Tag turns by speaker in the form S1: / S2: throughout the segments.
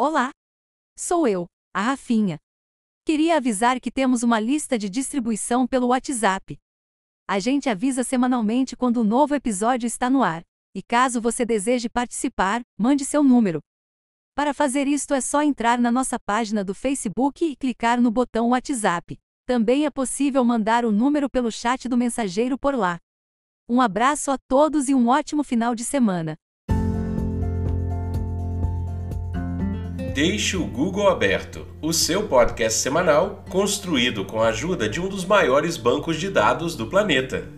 S1: Olá! Sou eu, a Rafinha. Queria avisar que temos uma lista de distribuição pelo WhatsApp. A gente avisa semanalmente quando um novo episódio está no ar, e caso você deseje participar, mande seu número. Para fazer isto é só entrar na nossa página do Facebook e clicar no botão WhatsApp. Também é possível mandar o número pelo chat do mensageiro por lá. Um abraço a todos e um ótimo final de semana.
S2: Deixe o Google Aberto, o seu podcast semanal construído com a ajuda de um dos maiores bancos de dados do planeta.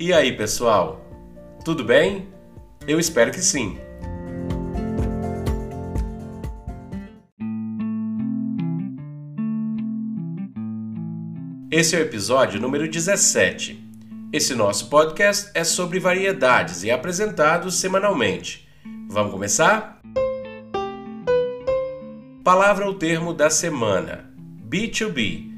S2: E aí, pessoal? Tudo bem? Eu espero que sim. Esse é o episódio número 17. Esse nosso podcast é sobre variedades e é apresentado semanalmente. Vamos começar? Palavra ou termo da semana: B2B,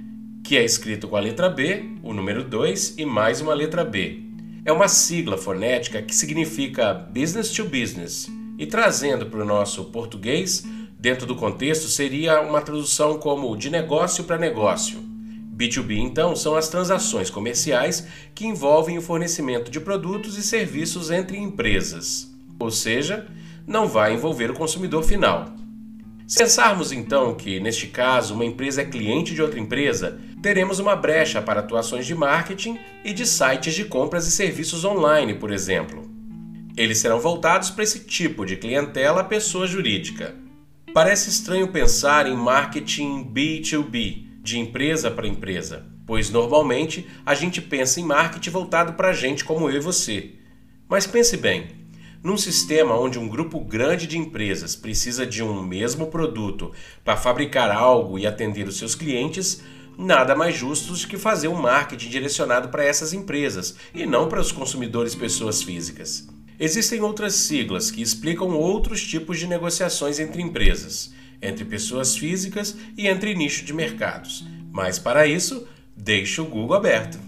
S2: que é escrito com a letra B, o número 2 e mais uma letra B. É uma sigla fonética que significa business to business e trazendo para o nosso português, dentro do contexto, seria uma tradução como de negócio para negócio. B2B, então, são as transações comerciais que envolvem o fornecimento de produtos e serviços entre empresas, ou seja, não vai envolver o consumidor final. Se pensarmos então que, neste caso, uma empresa é cliente de outra empresa, teremos uma brecha para atuações de marketing e de sites de compras e serviços online, por exemplo. Eles serão voltados para esse tipo de clientela pessoa jurídica. Parece estranho pensar em marketing B2B, de empresa para empresa, pois normalmente a gente pensa em marketing voltado para gente como eu e você. Mas pense bem, num sistema onde um grupo grande de empresas precisa de um mesmo produto para fabricar algo e atender os seus clientes, nada mais justo do que fazer um marketing direcionado para essas empresas e não para os consumidores pessoas físicas. Existem outras siglas que explicam outros tipos de negociações entre empresas, entre pessoas físicas e entre nicho de mercados. Mas para isso, deixe o Google aberto.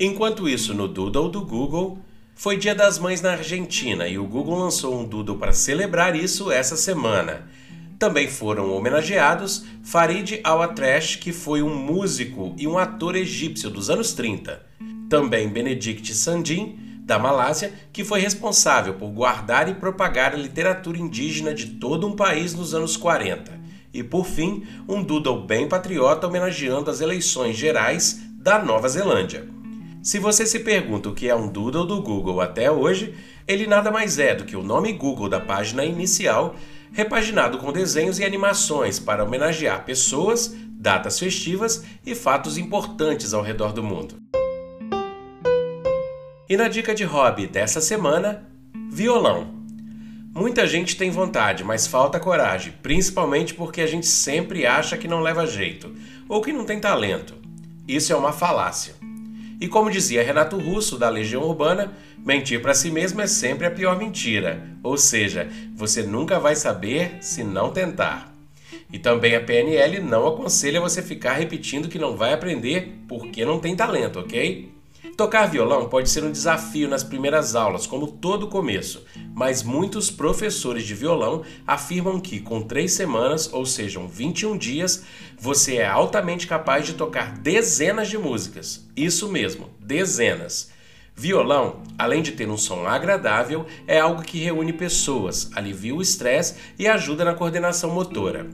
S2: Enquanto isso, no Doodle do Google, foi Dia das Mães na Argentina e o Google lançou um doodle para celebrar isso essa semana. Também foram homenageados Farid Al-Atrash, que foi um músico e um ator egípcio dos anos 30. Também Benedict Sandin, da Malásia, que foi responsável por guardar e propagar a literatura indígena de todo um país nos anos 40. E por fim, um doodle bem patriota homenageando as eleições gerais da Nova Zelândia. Se você se pergunta o que é um doodle do Google até hoje, ele nada mais é do que o nome Google da página inicial, repaginado com desenhos e animações para homenagear pessoas, datas festivas e fatos importantes ao redor do mundo. E na dica de hobby dessa semana, violão. Muita gente tem vontade, mas falta coragem, principalmente porque a gente sempre acha que não leva jeito ou que não tem talento. Isso é uma falácia. E como dizia Renato Russo, da Legião Urbana, mentir para si mesmo é sempre a pior mentira, ou seja, você nunca vai saber se não tentar. E também a PNL não aconselha você ficar repetindo que não vai aprender porque não tem talento, ok? Tocar violão pode ser um desafio nas primeiras aulas, como todo começo, mas muitos professores de violão afirmam que com três semanas, ou sejam 21 dias, você é altamente capaz de tocar dezenas de músicas. Isso mesmo, dezenas. Violão, além de ter um som agradável, é algo que reúne pessoas, alivia o estresse e ajuda na coordenação motora.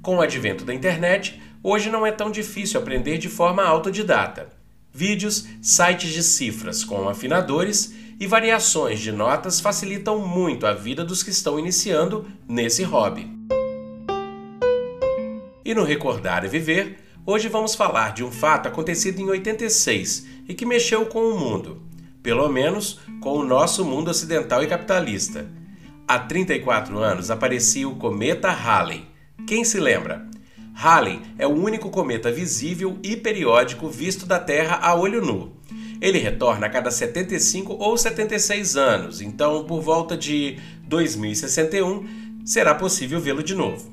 S2: Com o advento da internet, hoje não é tão difícil aprender de forma autodidata vídeos, sites de cifras com afinadores e variações de notas facilitam muito a vida dos que estão iniciando nesse hobby. E no Recordar e Viver, hoje vamos falar de um fato acontecido em 86 e que mexeu com o mundo, pelo menos com o nosso mundo ocidental e capitalista. Há 34 anos aparecia o cometa Halley. Quem se lembra? Halley é o único cometa visível e periódico visto da Terra a olho nu. Ele retorna a cada 75 ou 76 anos, então por volta de 2061 será possível vê-lo de novo.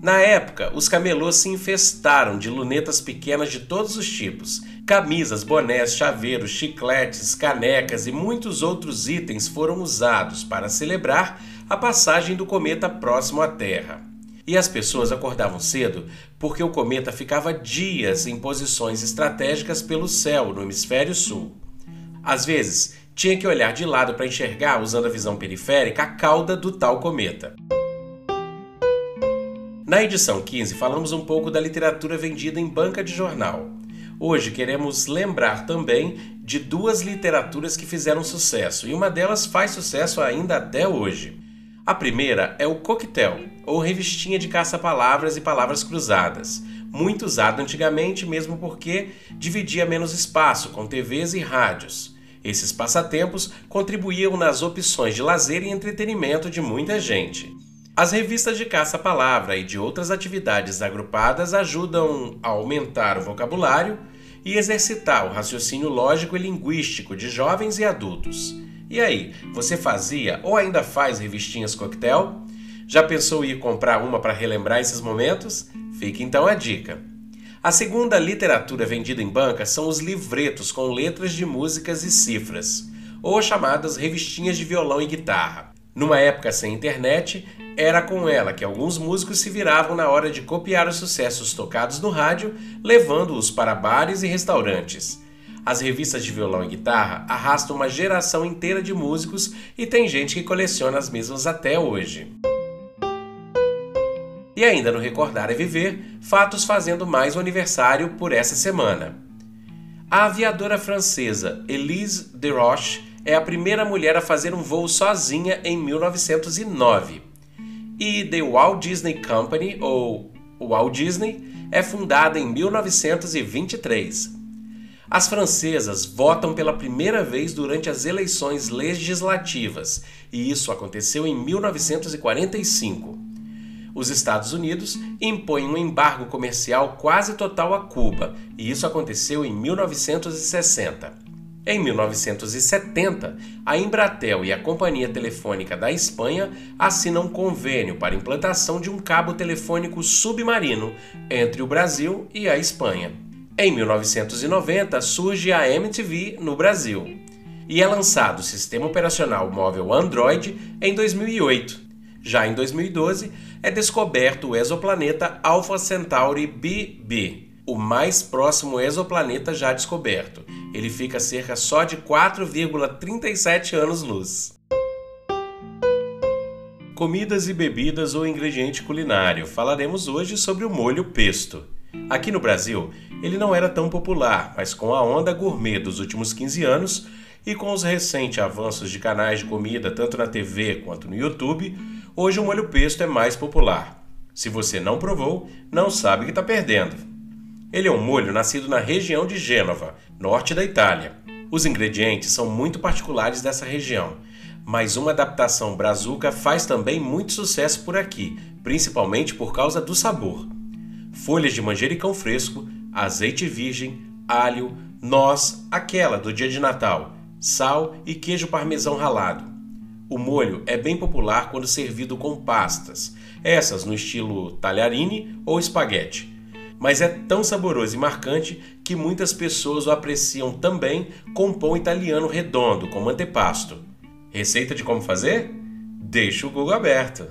S2: Na época, os camelôs se infestaram de lunetas pequenas de todos os tipos. Camisas, bonés, chaveiros, chicletes, canecas e muitos outros itens foram usados para celebrar a passagem do cometa próximo à Terra. E as pessoas acordavam cedo porque o cometa ficava dias em posições estratégicas pelo céu no hemisfério sul. Às vezes, tinha que olhar de lado para enxergar, usando a visão periférica, a cauda do tal cometa. Na edição 15, falamos um pouco da literatura vendida em banca de jornal. Hoje queremos lembrar também de duas literaturas que fizeram sucesso, e uma delas faz sucesso ainda até hoje. A primeira é o coquetel, ou revistinha de caça-palavras e palavras cruzadas, muito usado antigamente mesmo porque dividia menos espaço com TVs e rádios. Esses passatempos contribuíam nas opções de lazer e entretenimento de muita gente. As revistas de caça-palavra e de outras atividades agrupadas ajudam a aumentar o vocabulário e exercitar o raciocínio lógico e linguístico de jovens e adultos. E aí, você fazia ou ainda faz revistinhas coquetel? Já pensou em ir comprar uma para relembrar esses momentos? Fica então a dica. A segunda literatura vendida em banca são os livretos com letras de músicas e cifras, ou chamadas revistinhas de violão e guitarra. Numa época sem internet, era com ela que alguns músicos se viravam na hora de copiar os sucessos tocados no rádio, levando-os para bares e restaurantes. As revistas de violão e guitarra arrastam uma geração inteira de músicos e tem gente que coleciona as mesmas até hoje. E ainda no Recordar é Viver, fatos fazendo mais o aniversário por essa semana. A aviadora francesa Elise de Roche é a primeira mulher a fazer um voo sozinha em 1909. E The Walt Disney Company, ou Walt Disney, é fundada em 1923. As francesas votam pela primeira vez durante as eleições legislativas, e isso aconteceu em 1945. Os Estados Unidos impõem um embargo comercial quase total a Cuba, e isso aconteceu em 1960. Em 1970, a Embratel e a Companhia Telefônica da Espanha assinam um convênio para implantação de um cabo telefônico submarino entre o Brasil e a Espanha. Em 1990 surge a MTV no Brasil e é lançado o sistema operacional móvel Android em 2008. Já em 2012 é descoberto o exoplaneta Alpha Centauri b, o mais próximo exoplaneta já descoberto. Ele fica cerca só de 4,37 anos-luz. Comidas e bebidas ou ingrediente culinário. Falaremos hoje sobre o molho pesto. Aqui no Brasil, ele não era tão popular, mas com a onda gourmet dos últimos 15 anos e com os recentes avanços de canais de comida tanto na TV quanto no YouTube, hoje o molho pesto é mais popular. Se você não provou, não sabe que está perdendo. Ele é um molho nascido na região de Gênova, norte da Itália. Os ingredientes são muito particulares dessa região, mas uma adaptação brazuca faz também muito sucesso por aqui, principalmente por causa do sabor folhas de manjericão fresco, azeite virgem, alho, noz, aquela do dia de Natal, sal e queijo parmesão ralado. O molho é bem popular quando servido com pastas, essas no estilo talharine ou espaguete. Mas é tão saboroso e marcante que muitas pessoas o apreciam também com pão italiano redondo, como antepasto. Receita de como fazer? Deixa o Google aberto.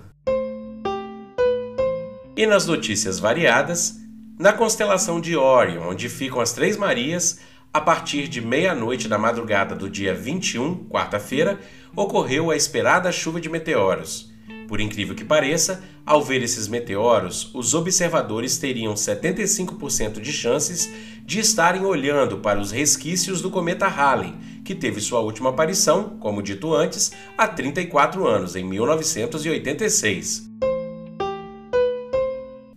S2: E nas notícias variadas, na constelação de Órion, onde ficam as Três Marias, a partir de meia-noite da madrugada do dia 21, quarta-feira, ocorreu a esperada chuva de meteoros. Por incrível que pareça, ao ver esses meteoros, os observadores teriam 75% de chances de estarem olhando para os resquícios do cometa Halley, que teve sua última aparição, como dito antes, há 34 anos, em 1986.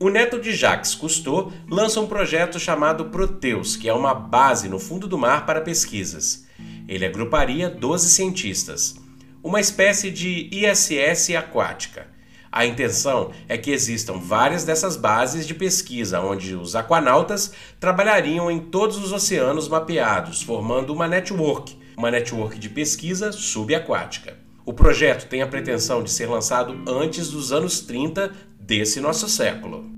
S2: O neto de Jacques Cousteau lança um projeto chamado Proteus, que é uma base no fundo do mar para pesquisas. Ele agruparia 12 cientistas, uma espécie de ISS aquática. A intenção é que existam várias dessas bases de pesquisa, onde os aquanautas trabalhariam em todos os oceanos mapeados, formando uma network, uma network de pesquisa subaquática. O projeto tem a pretensão de ser lançado antes dos anos 30 desse nosso século.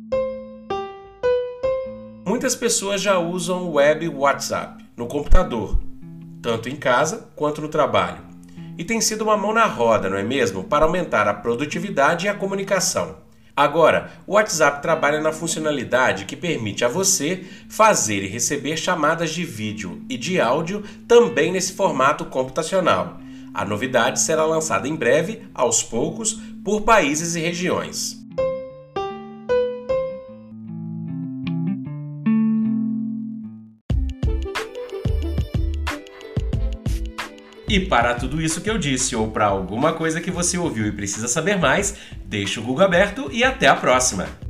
S2: Muitas pessoas já usam o web WhatsApp no computador, tanto em casa quanto no trabalho. e tem sido uma mão na roda, não é mesmo? Para aumentar a produtividade e a comunicação. Agora, o WhatsApp trabalha na funcionalidade que permite a você fazer e receber chamadas de vídeo e de áudio também nesse formato computacional. A novidade será lançada em breve, aos poucos, por países e regiões. E para tudo isso que eu disse, ou para alguma coisa que você ouviu e precisa saber mais, deixe o Google aberto e até a próxima!